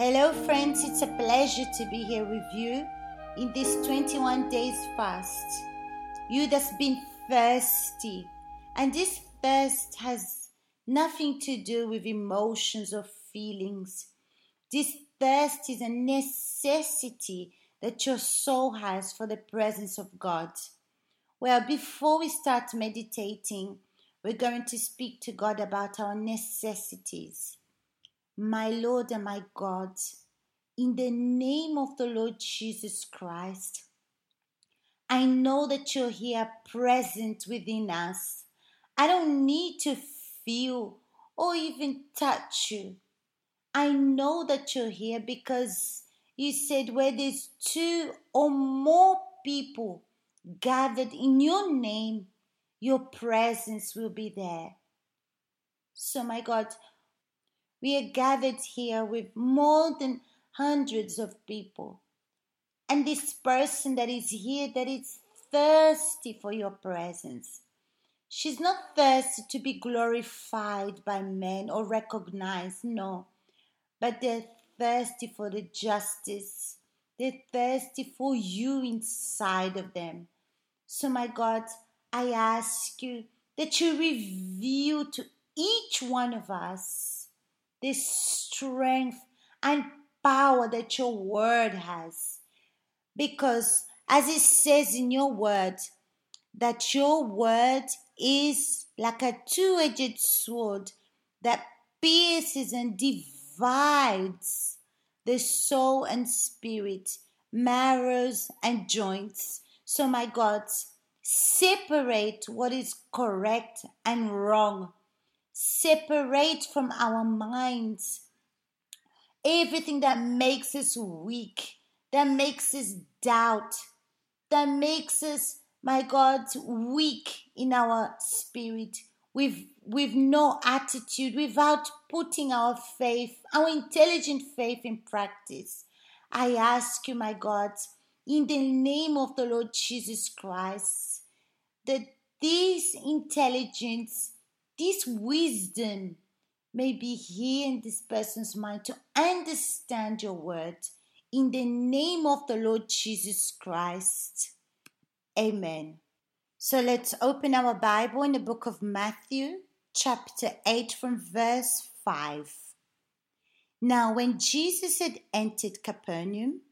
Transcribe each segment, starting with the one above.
Hello, friends. It's a pleasure to be here with you in this 21 days fast. You that's been thirsty, and this thirst has nothing to do with emotions or feelings. This thirst is a necessity that your soul has for the presence of God. Well, before we start meditating, we're going to speak to God about our necessities. My Lord and my God, in the name of the Lord Jesus Christ, I know that you're here present within us. I don't need to feel or even touch you. I know that you're here because you said where there's two or more people gathered in your name, your presence will be there. So, my God, we are gathered here with more than hundreds of people. And this person that is here, that is thirsty for your presence. She's not thirsty to be glorified by men or recognized, no. But they're thirsty for the justice. They're thirsty for you inside of them. So, my God, I ask you that you reveal to each one of us this strength and power that your word has. Because, as it says in your word, that your word is like a two edged sword that pierces and divides the soul and spirit, marrows and joints. So, my God, separate what is correct and wrong. Separate from our minds everything that makes us weak, that makes us doubt, that makes us, my God, weak in our spirit, with, with no attitude, without putting our faith, our intelligent faith in practice. I ask you, my God, in the name of the Lord Jesus Christ, that this intelligence, this wisdom may be here in this person's mind to understand your word. In the name of the Lord Jesus Christ. Amen. So let's open our Bible in the book of Matthew, chapter 8, from verse 5. Now, when Jesus had entered Capernaum,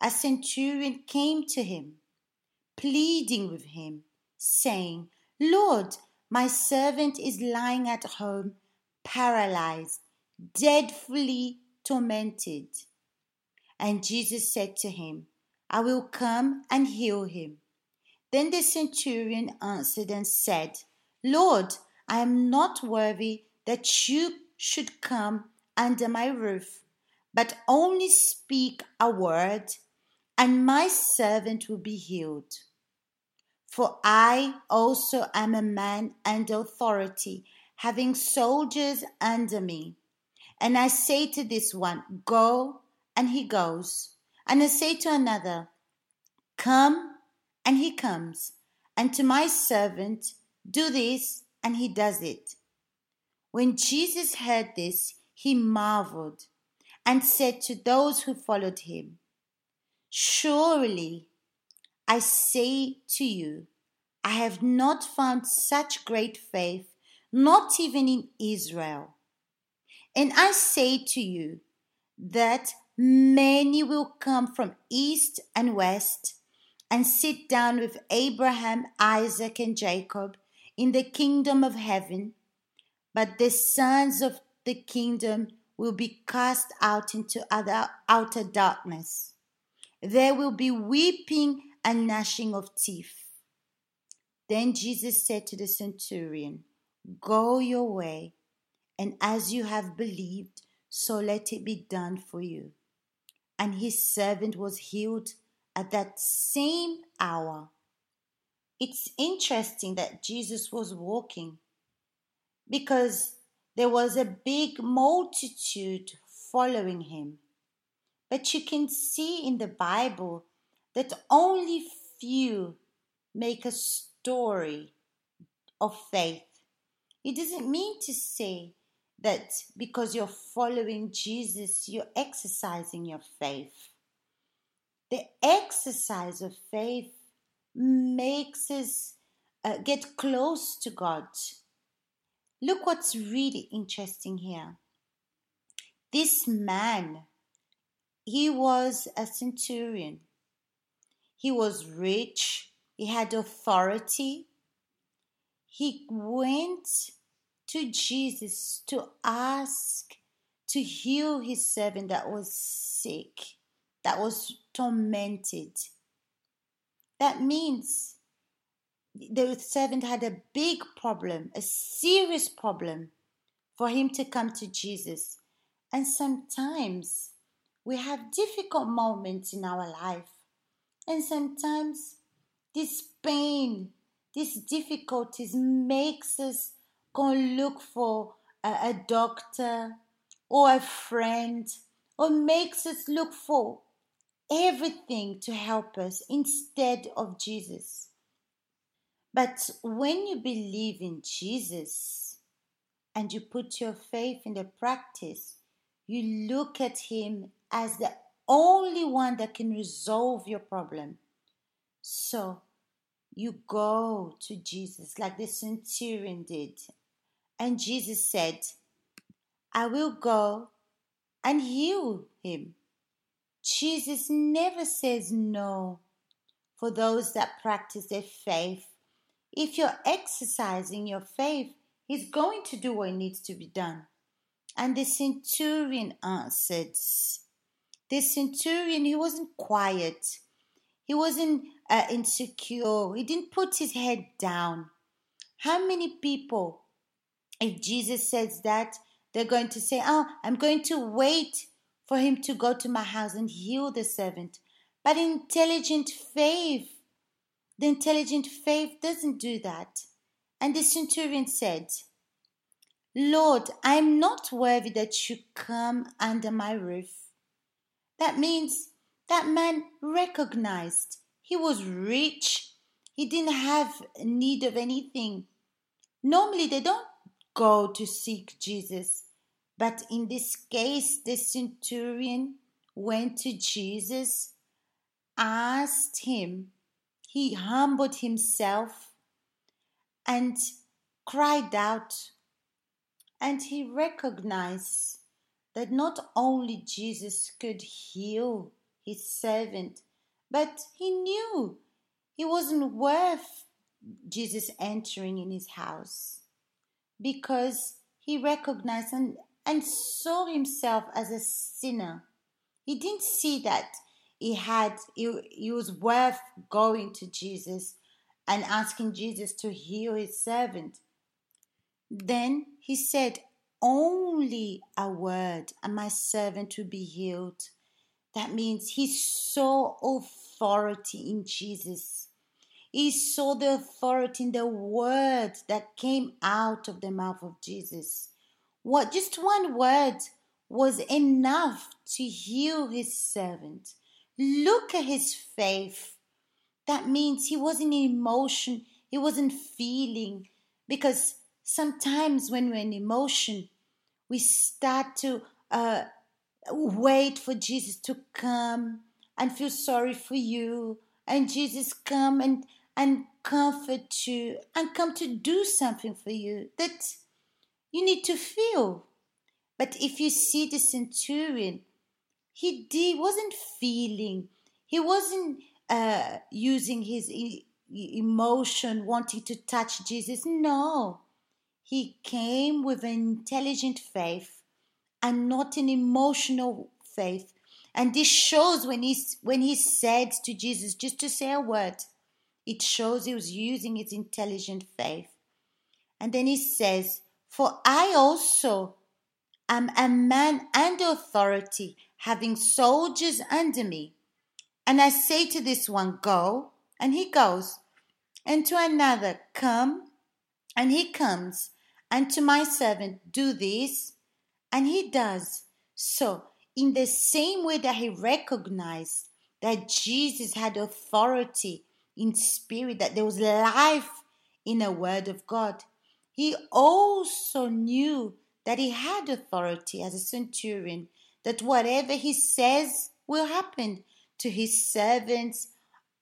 a centurion came to him, pleading with him, saying, Lord, my servant is lying at home, paralyzed, dreadfully tormented. And Jesus said to him, I will come and heal him. Then the centurion answered and said, Lord, I am not worthy that you should come under my roof, but only speak a word, and my servant will be healed. For I also am a man under authority, having soldiers under me. And I say to this one, Go, and he goes. And I say to another, Come, and he comes. And to my servant, Do this, and he does it. When Jesus heard this, he marveled and said to those who followed him, Surely I say to you, I have not found such great faith, not even in Israel. And I say to you that many will come from east and west and sit down with Abraham, Isaac, and Jacob in the kingdom of heaven, but the sons of the kingdom will be cast out into other outer darkness. There will be weeping and gnashing of teeth. Then Jesus said to the centurion, Go your way, and as you have believed, so let it be done for you. And his servant was healed at that same hour. It's interesting that Jesus was walking because there was a big multitude following him. But you can see in the Bible that only few make a story of faith. It doesn't mean to say that because you're following Jesus, you're exercising your faith. The exercise of faith makes us uh, get close to God. Look what's really interesting here. This man, he was a centurion. He was rich, he had authority. He went to Jesus to ask to heal his servant that was sick, that was tormented. That means the servant had a big problem, a serious problem for him to come to Jesus. And sometimes we have difficult moments in our life. And sometimes this pain, these difficulties makes us go look for a, a doctor or a friend or makes us look for everything to help us instead of Jesus. But when you believe in Jesus and you put your faith in the practice, you look at Him as the only one that can resolve your problem. So you go to Jesus like the centurion did. And Jesus said, I will go and heal him. Jesus never says no for those that practice their faith. If you're exercising your faith, He's going to do what needs to be done. And the centurion answered. The centurion, he wasn't quiet. He wasn't uh, insecure. He didn't put his head down. How many people, if Jesus says that, they're going to say, Oh, I'm going to wait for him to go to my house and heal the servant. But intelligent faith, the intelligent faith doesn't do that. And the centurion said, Lord, I am not worthy that you come under my roof. That means that man recognized he was rich. He didn't have need of anything. Normally, they don't go to seek Jesus. But in this case, the centurion went to Jesus, asked him, he humbled himself and cried out. And he recognized that not only Jesus could heal his servant, but he knew he wasn't worth Jesus entering in his house because he recognized and, and saw himself as a sinner. He didn't see that he had he, he was worth going to Jesus and asking Jesus to heal his servant. Then he said, Only a word, and my servant will be healed. That means he saw authority in Jesus. He saw the authority in the word that came out of the mouth of Jesus. What just one word was enough to heal his servant. Look at his faith. That means he wasn't in emotion, he wasn't feeling. Because sometimes when we're in emotion, we start to uh, wait for Jesus to come and feel sorry for you and Jesus come and and comfort you and come to do something for you that you need to feel. But if you see the centurion, he did, wasn't feeling, he wasn't uh, using his e- emotion, wanting to touch Jesus. No, he came with an intelligent faith and not an emotional faith. And this shows when he, when he said to Jesus, just to say a word, it shows he was using his intelligent faith. And then he says, For I also am a man under authority, having soldiers under me. And I say to this one, Go, and he goes, and to another, Come, and he comes, and to my servant, Do this, and he does. So, in the same way that he recognized that Jesus had authority in spirit, that there was life in a word of God, he also knew that he had authority as a centurion, that whatever he says will happen to his servants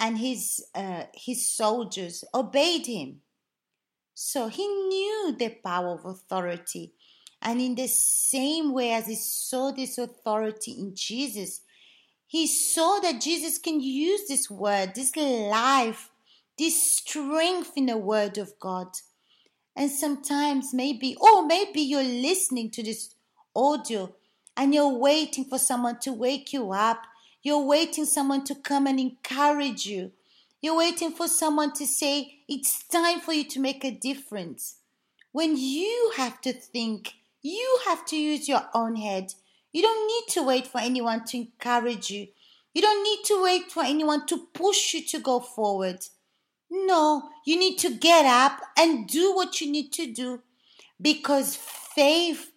and his, uh, his soldiers obeyed him. So he knew the power of authority. And in the same way as he saw this authority in Jesus, he saw that Jesus can use this word, this life, this strength in the word of God. And sometimes maybe, or maybe you're listening to this audio and you're waiting for someone to wake you up you're waiting someone to come and encourage you. You're waiting for someone to say, it's time for you to make a difference. When you have to think, you have to use your own head. You don't need to wait for anyone to encourage you. You don't need to wait for anyone to push you to go forward. No, you need to get up and do what you need to do because faith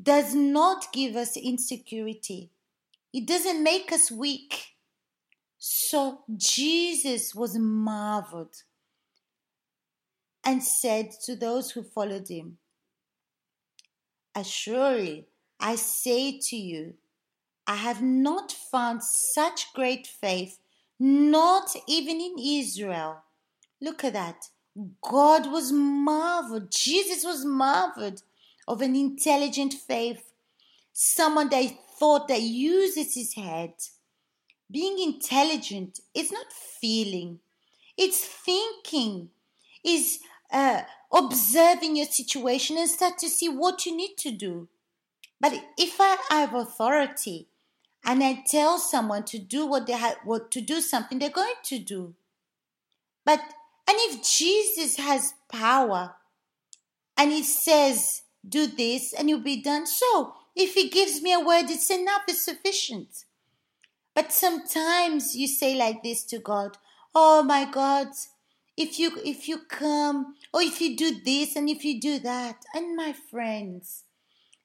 does not give us insecurity. It doesn't make us weak. So Jesus was marveled and said to those who followed him, Assuredly, I say to you, I have not found such great faith, not even in Israel. Look at that. God was marveled. Jesus was marveled of an intelligent faith, someone that thought that uses his head. Being intelligent is not feeling, it's thinking, is uh, observing your situation and start to see what you need to do. But if I have authority and I tell someone to do what they have, what to do something, they're going to do. But and if Jesus has power and he says, do this and you'll be done, so if He gives me a word, it's enough, it's sufficient. But sometimes you say like this to God, Oh my God, if you if you come, or if you do this and if you do that. And my friends,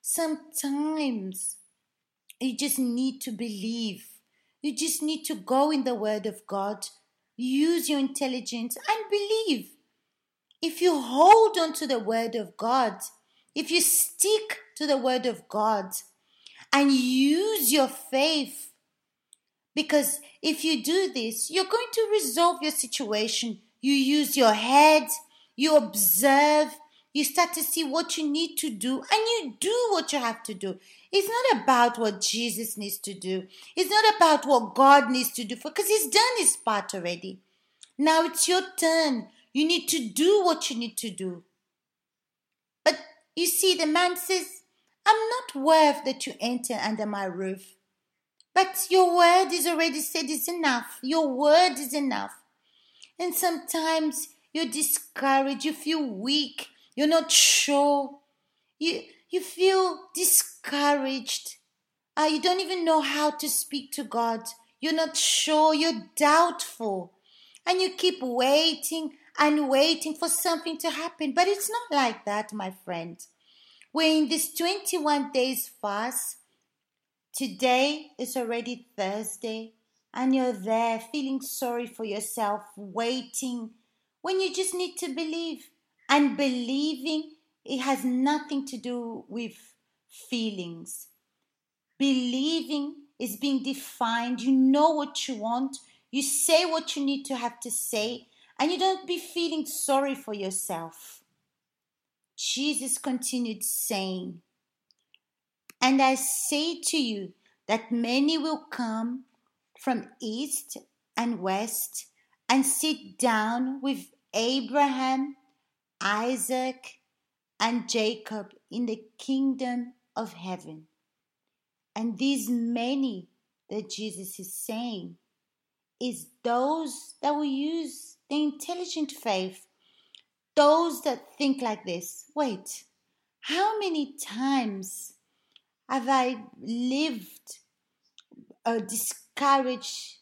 sometimes you just need to believe. You just need to go in the Word of God, use your intelligence, and believe. If you hold on to the Word of God, if you stick to the Word of God and use your faith, because if you do this, you're going to resolve your situation. You use your head, you observe, you start to see what you need to do, and you do what you have to do. It's not about what Jesus needs to do. It's not about what God needs to do because he's done his part already. Now it's your turn. You need to do what you need to do. But you see, the man says, I'm not worth that you enter under my roof. But your word is already said is enough. Your word is enough. And sometimes you're discouraged, you feel weak, you're not sure. You you feel discouraged. Uh, you don't even know how to speak to God. You're not sure, you're doubtful. And you keep waiting and waiting for something to happen. But it's not like that, my friend. We're in this 21 days fast. Today is already Thursday, and you're there feeling sorry for yourself, waiting when you just need to believe. And believing, it has nothing to do with feelings. Believing is being defined. You know what you want, you say what you need to have to say, and you don't be feeling sorry for yourself. Jesus continued saying, And I say to you that many will come from east and west and sit down with Abraham, Isaac, and Jacob in the kingdom of heaven. And these many that Jesus is saying is those that will use the intelligent faith, those that think like this. Wait, how many times have I lived discouraged,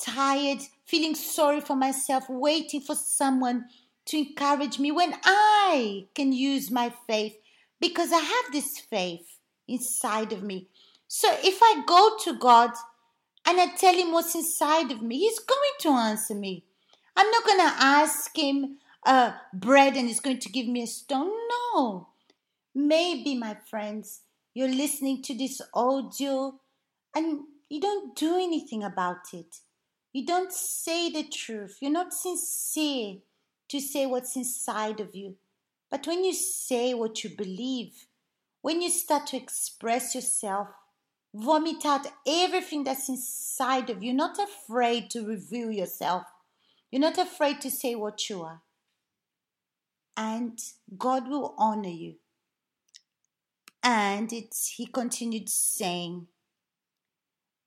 tired, feeling sorry for myself, waiting for someone to encourage me when I can use my faith because I have this faith inside of me. So if I go to God and I tell Him what's inside of me, He's going to answer me. I'm not going to ask him uh, bread and he's going to give me a stone. No. maybe, my friends, you're listening to this audio and you don't do anything about it. You don't say the truth. You're not sincere to say what's inside of you. But when you say what you believe, when you start to express yourself, vomit out everything that's inside of you, you're not afraid to reveal yourself, you're not afraid to say what you are. And God will honor you. And he continued saying,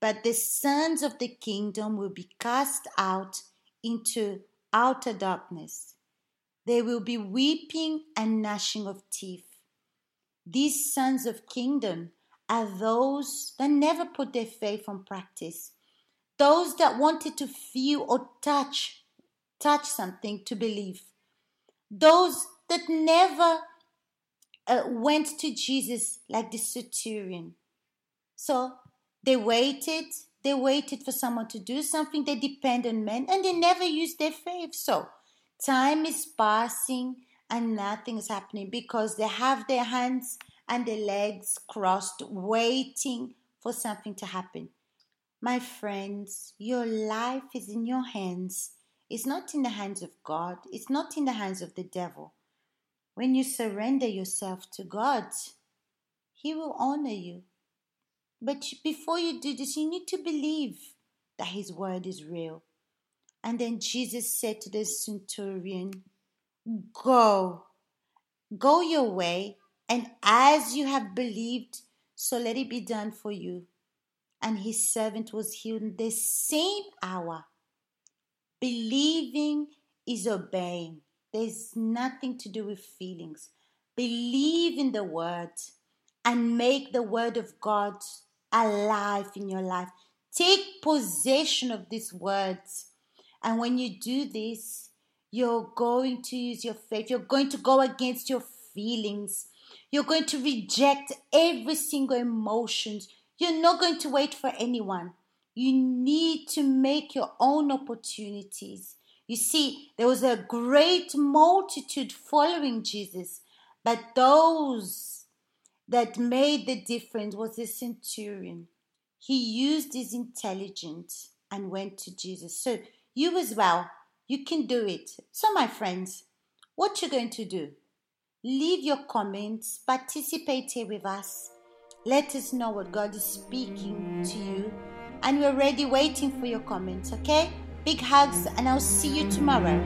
But the sons of the kingdom will be cast out into outer darkness. There will be weeping and gnashing of teeth. These sons of kingdom are those that never put their faith on practice, those that wanted to feel or touch, touch something to believe, those that never uh, went to Jesus like the centurion. So they waited, they waited for someone to do something, they depend on men, and they never used their faith. So time is passing and nothing is happening because they have their hands and their legs crossed, waiting for something to happen. My friends, your life is in your hands. It's not in the hands of God, it's not in the hands of the devil. When you surrender yourself to God, He will honor you. But before you do this, you need to believe that His word is real. And then Jesus said to the centurion, Go, go your way, and as you have believed, so let it be done for you. And his servant was healed in the same hour. Believing is obeying. There's nothing to do with feelings. Believe in the word and make the word of God alive in your life. Take possession of these words. And when you do this, you're going to use your faith. You're going to go against your feelings. You're going to reject every single emotion. You're not going to wait for anyone. You need to make your own opportunities. You see, there was a great multitude following Jesus, but those that made the difference was the centurion. He used his intelligence and went to Jesus. So you as well, you can do it. So my friends, what you going to do? Leave your comments, participate here with us. Let us know what God is speaking to you, and we're ready waiting for your comments, okay? Big hugs, and I'll see you tomorrow.